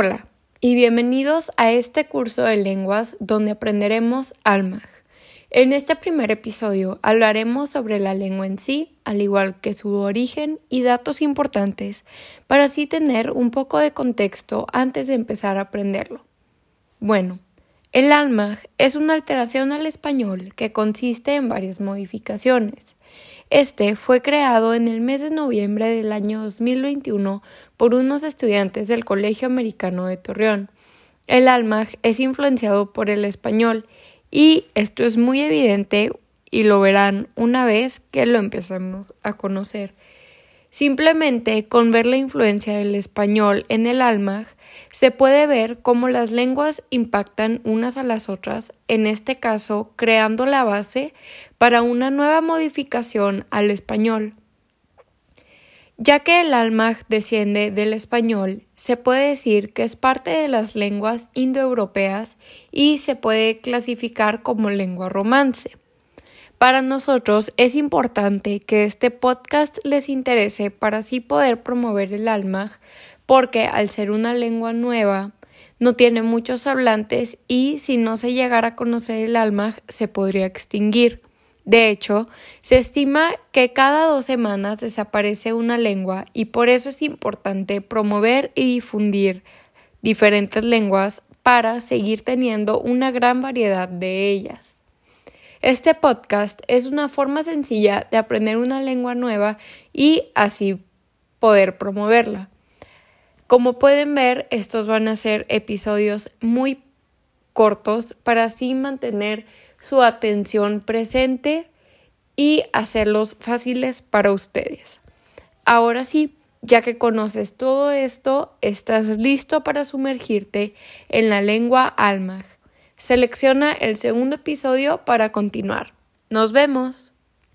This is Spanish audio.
Hola y bienvenidos a este curso de lenguas donde aprenderemos Almag. En este primer episodio hablaremos sobre la lengua en sí, al igual que su origen y datos importantes, para así tener un poco de contexto antes de empezar a aprenderlo. Bueno, el Almag es una alteración al español que consiste en varias modificaciones. Este fue creado en el mes de noviembre del año 2021 por unos estudiantes del Colegio Americano de Torreón. El Almag es influenciado por el español y esto es muy evidente y lo verán una vez que lo empezamos a conocer. Simplemente con ver la influencia del español en el Almag se puede ver cómo las lenguas impactan unas a las otras, en este caso creando la base para una nueva modificación al español. Ya que el Almag desciende del español, se puede decir que es parte de las lenguas indoeuropeas y se puede clasificar como lengua romance. Para nosotros es importante que este podcast les interese para así poder promover el Almag, porque al ser una lengua nueva, no tiene muchos hablantes y si no se llegara a conocer el Almag se podría extinguir. De hecho, se estima que cada dos semanas desaparece una lengua y por eso es importante promover y difundir diferentes lenguas para seguir teniendo una gran variedad de ellas. Este podcast es una forma sencilla de aprender una lengua nueva y así poder promoverla. Como pueden ver, estos van a ser episodios muy cortos para así mantener su atención presente y hacerlos fáciles para ustedes. Ahora sí, ya que conoces todo esto, estás listo para sumergirte en la lengua Almag Selecciona el segundo episodio para continuar. Nos vemos.